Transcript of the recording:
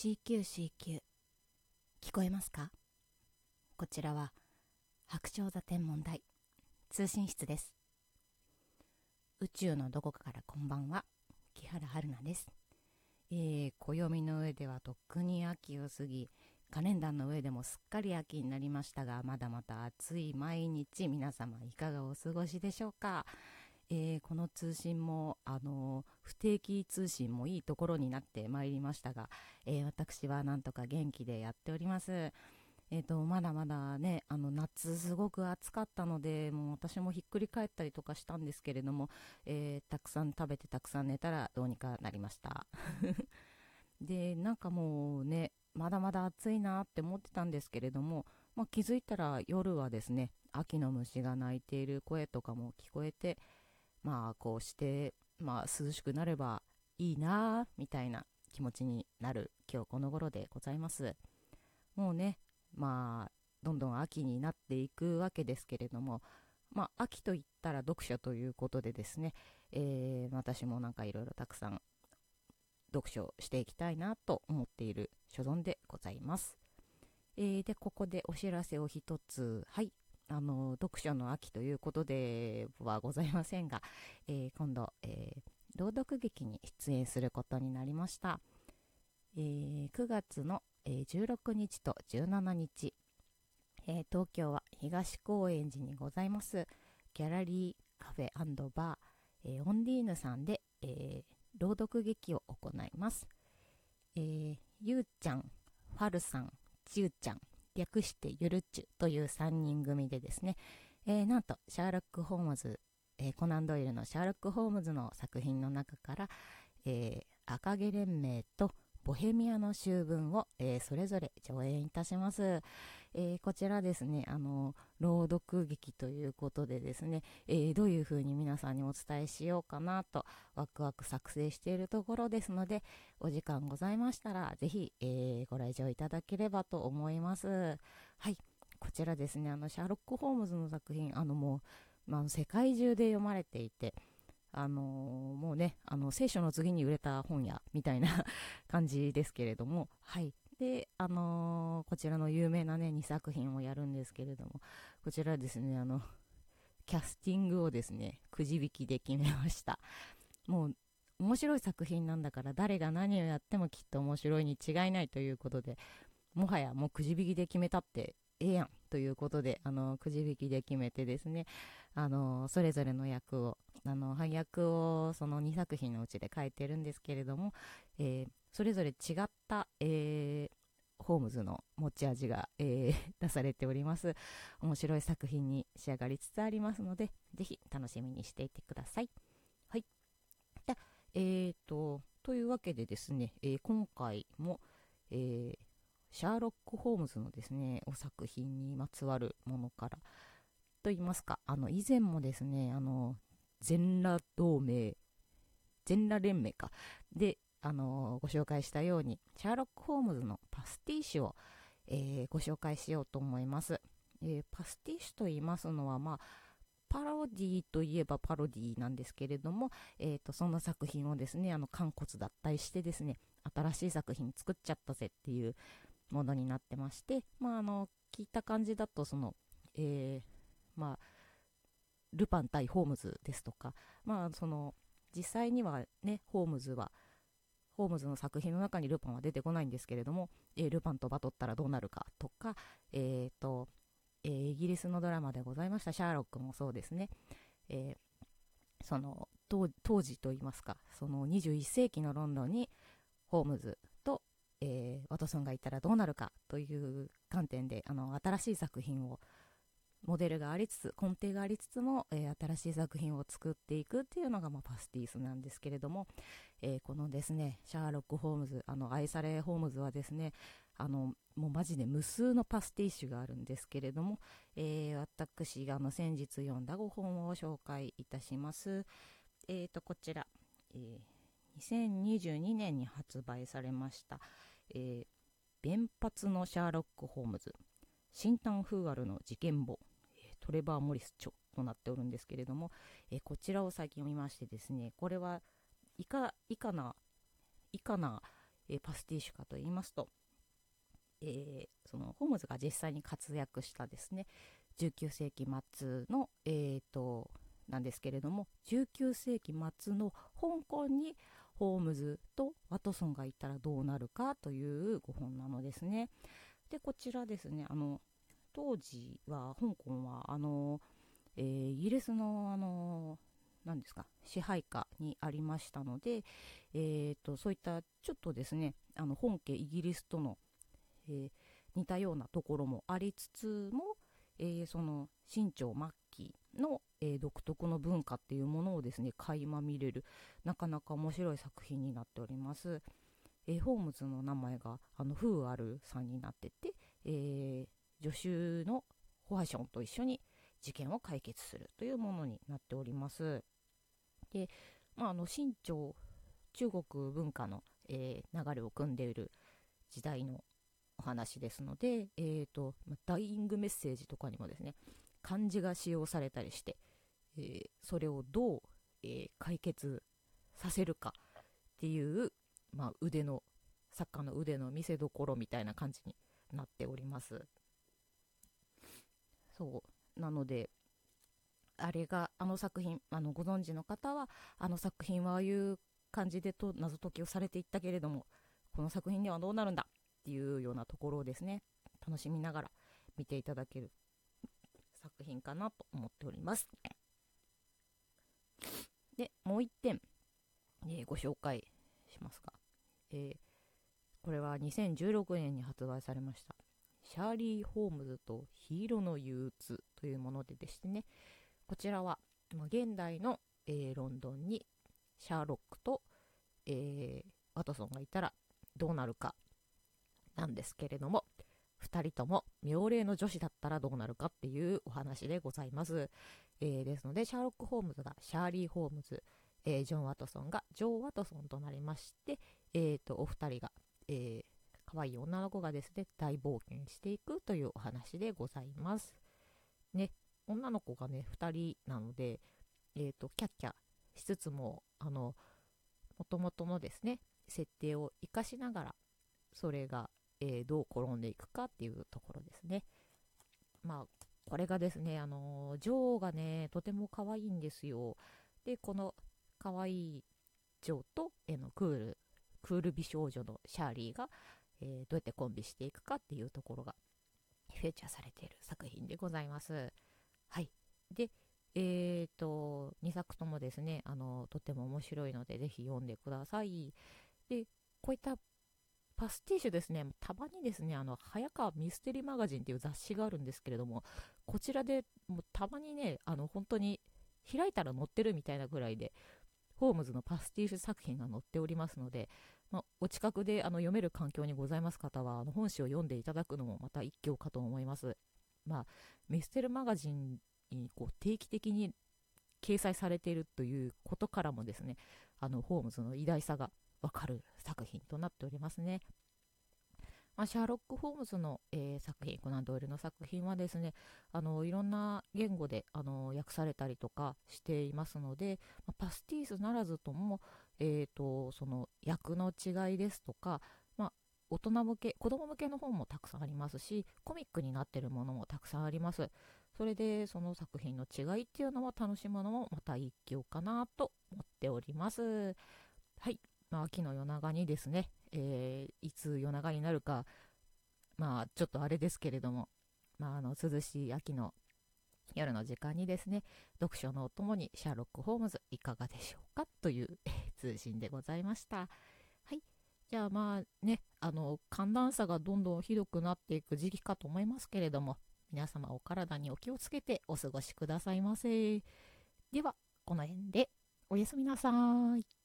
CQCQ 聞こえますか？こちらは白鳥座天文台通信室です。宇宙のどこかからこんばんは木原春菜です。えー、暦の上ではとっくに秋を過ぎカレンダーの上でもすっかり秋になりましたがまだまだ暑い毎日皆様いかがお過ごしでしょうか？えー、この通信も、あの不定期通信もいいところになってまいりましたが、えー、私はなんとか元気でやっております。えーと、まだまだね、あの夏すごく暑かったので、もう私もひっくり返ったりとかしたんですけれども、えー、たくさん食べてたくさん寝たらどうにかなりました。で、なんかもうね、まだまだ暑いなって思ってたんですけれども、まあ、気づいたら夜はですね、秋の虫が鳴いている声とかも聞こえて、まあこうして、まあ、涼しくなればいいなみたいな気持ちになる今日この頃でございます。もうねまあどんどん秋になっていくわけですけれどもまあ秋といったら読書ということでですね、えー、私もなんかいろいろたくさん読書していきたいなと思っている所存でございます、えー、でここでお知らせを一つ。はい。あの読書の秋ということではございませんが、えー、今度、えー、朗読劇に出演することになりました、えー、9月の、え16日と17日、え東京は東高円寺にございますギャラリーカフェバー、えオンディーヌさんで、え朗読劇を行います、えゆうちゃんファルさんちゅうちゃん略してゆるっちゅという3人組でですね、えー、なんとシャーロック・ホームズ、えー、コナン・ドイルのシャーロック・ホームズの作品の中から、えー、赤毛連盟とボヘミアの秋分を、えー、それぞれ上演いたします、えー、こちらですねあの朗読劇ということでですね、えー、どういうふうに皆さんにお伝えしようかなとワクワク作成しているところですのでお時間ございましたらぜひ、えご来場いただければと思います。はいこちらですねあのシャーロック・ホームズの作品あのもう、まあ、世界中で読まれていてあの、もうね、あの聖書の次に売れた本屋みたいな 感じですけれども、はい。で、あの、こちらの有名なね、2作品をやるんですけれども、こちらですね、あの、キャスティングをですね、くじ引きで決めました。もう、面白い作品なんだから、誰が何をやってもきっと面白いに違いないということで、もはやもうくじ引きで決めたってええやんということで、あの、くじ引きで決めてですね、あの、それぞれの役を、あの、配役をその2作品のうちで書いてるんですけれども、えー、それぞれ違った、えー、ホームズの持ち味が、えー、出されております。面白い作品に仕上がりつつありますので、ぜひ楽しみにしていてください。はい。じゃえーと、というわけでですね、えー、今回も、えー、シャーロック・ホームズのですね、お作品にまつわるものから、と言いますか、あの、以前もですね、あの、全裸同盟、全裸連盟か、で、あの、ご紹介したように、シャーロック・ホームズのパスティッシュを、えー、ご紹介しようと思います。えー、パスティッシュと言いますのは、まあ、パロディといえばパロディなんですけれども、えーと、そんな作品をですね、あの、肝骨だったりしてですね、新しい作品作っちゃったぜっていうものになってまして、まあ、あの、聞いた感じだと、その、えー、まあ、ルパン対ホームズですとか、まあ、その実際にはね、ホームズは、ホームズの作品の中にルパンは出てこないんですけれども、えー、ルパンとバトったらどうなるかとか、えーとえー、イギリスのドラマでございましたシャーロックもそうですね、えー、その当時といいますか、その21世紀のロンドンにホームズ、えー、ワトソンがいたらどうなるかという観点であの新しい作品をモデルがありつつ根底がありつつも、えー、新しい作品を作っていくっていうのが、まあ、パスティースなんですけれども、えー、このですねシャーロック・ホームズあの愛されホームズはですねあのもうマジで無数のパスティッシュがあるんですけれども、えー、私があの先日読んだ5本を紹介いたします。えーと、こちら、えー、2022年に発売されました、えー、弁髪のシャーロック・ホームズ新ンフーアルの事件簿、トレバー・モリス著となっておるんですけれども、えこちらを最近読みましてですね、これはいか、いかな、いかな、えー、パスティッシュかと言いますと、えー、そのホームズが実際に活躍したですね19世紀末の、えーと、なんですけれども19世紀末の香港にホームズとワトソンがいたらどうなるかというご本なのですね。でこちらですねあの当時は香港はあの、えー、イギリスのあの何ですか支配下にありましたので、えーと、そういったちょっとですねあの本家イギリスとの、えー、似たようなところもありつつも、えー、その清朝末期の、えー、独特の文化っていうものをですね垣間見れるなかなか面白い作品になっております。えー、ホームズの名前があのフーアルさんになってて、えー、助手のホワションと一緒に事件を解決するというものになっております。で、まあ、あの清朝中国文化の、えー、流れを組んでいる時代のお話ですので、えーと、ダイイングメッセージとかにもですね漢字が使用されたりして、えー、それをどう、えー、解決させるかっていう、まあ、腕の作家の腕の見せどころみたいな感じになっております。そう。なのであれがあの作品あのご存知の方はあの作品はああいう感じでと謎解きをされていったけれどもこの作品ではどうなるんだっていうようなところをですね楽しみながら見ていただける作品かなと思っております。でもう1点、えー、ご紹介しますが、えー、これは2016年に発売されましたシャーリー・ホームズとヒーローの憂鬱というものででしてね、こちらは、ま現代の、えー、ロンドンにシャーロックと、えー、ワトソンがいたらどうなるかなんですけれども、2人とも妙齢の女子だったらどうなるかっていうお話でございます。えー、ですので、シャーロック・ホームズがシャーリー・ホームズ、えー、ジョン・ワトソンがジョー・ワトソンとなりまして、えーと、お二人が、えー、可愛い女の子がですね、大冒険していくというお話でございます。ね、女の子がね2人なので、えーと、キャッキャしつつもあのもともとのですね設定を生かしながらそれが、えー、どう転んでいくかっていうところですねまあこれがですねあの女王がねとても可愛いんですよでこの可愛いジョーと、えのクールクール美少女のシャーリーが、えー、どうやってコンビしていくかっていうところがフェーチャーされている作品でございます。はい。で、えっ、ー、と、2作ともですね、あの、とても面白いので、ぜひ読んでください。で、こういったパスティッシュですね、たまにですね、あの、早川ミステリーマガジンっていう雑誌があるんですけれども、こちらでもうたまにね、あの、本当に開いたら載ってるみたいなぐらいで、ホームズのパスティッシュ作品が載っておりますので、まあ、お近くであの読める環境にございます方は、あの本誌を読んでいただくのもまた一興かと思います。まあ、ミステルマガジンにこう定期的に掲載されているということからもですね、あのホームズの偉大さがわかる作品となっておりますね。まあ、シャーロック・ホームズの、えー、作品、コナン・ドイルの作品はですね、あのいろんな言語であの訳されたりとかしていますので、まあ、パスティースならずとも、えーと、その訳の違いですとか、まあ大人向け、子供向けの本もたくさんありますし、コミックになっているものもたくさんあります。それで、その作品の違いっていうのを楽しむのもまた一興かなと思っております。はい。まあ、秋の夜長にですね、えー、いつ夜長になるか、まあ、ちょっとあれですけれども、まあ、あの、涼しい秋の夜の時間にですね、読書のお供にシャーロック・ホームズいかがでしょうか？という通信でございました。はいじゃあまあね、あの、寒暖差がどんどんひどくなっていく時期かと思いますけれども、皆様お体にお気をつけてお過ごしくださいませ。では、この辺でおやすみなさい。